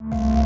you.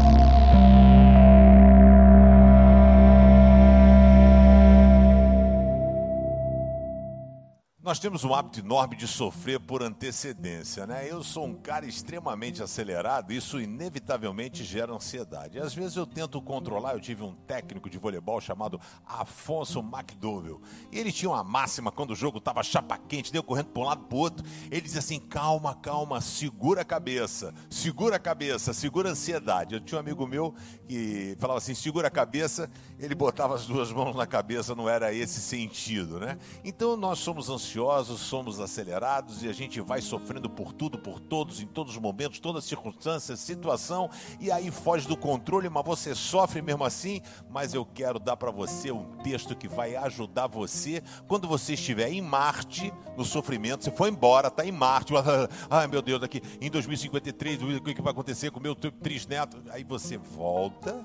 Nós temos um hábito enorme de sofrer por antecedência, né? Eu sou um cara extremamente acelerado, isso inevitavelmente gera ansiedade. Às vezes eu tento controlar, eu tive um técnico de voleibol chamado Afonso McDowell. E ele tinha uma máxima quando o jogo estava chapa quente, deu correndo para um lado para outro. Ele dizia assim: calma, calma, segura a cabeça, segura a cabeça, segura a ansiedade. Eu tinha um amigo meu que falava assim: segura a cabeça, ele botava as duas mãos na cabeça, não era esse sentido, né? Então nós somos ansiosos ansiosos, somos acelerados e a gente vai sofrendo por tudo, por todos, em todos os momentos, todas as circunstâncias, situação, e aí foge do controle, mas você sofre mesmo assim. Mas eu quero dar para você um texto que vai ajudar você quando você estiver em Marte, no sofrimento, você foi embora, está em Marte, ai meu Deus, daqui em 2053, o que vai acontecer com o meu trisneto? Aí você volta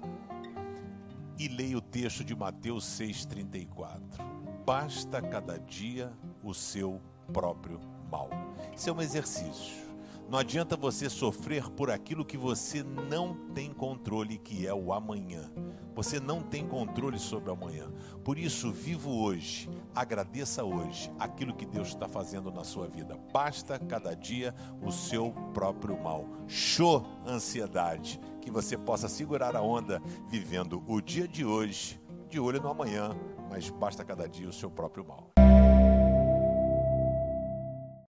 e leia o texto de Mateus 6,34 basta cada dia o seu próprio mal. Isso é um exercício. Não adianta você sofrer por aquilo que você não tem controle, que é o amanhã. Você não tem controle sobre o amanhã. Por isso, viva hoje, agradeça hoje aquilo que Deus está fazendo na sua vida. Basta cada dia o seu próprio mal. Show ansiedade. Que você possa segurar a onda vivendo o dia de hoje, de olho no amanhã, mas basta cada dia o seu próprio mal.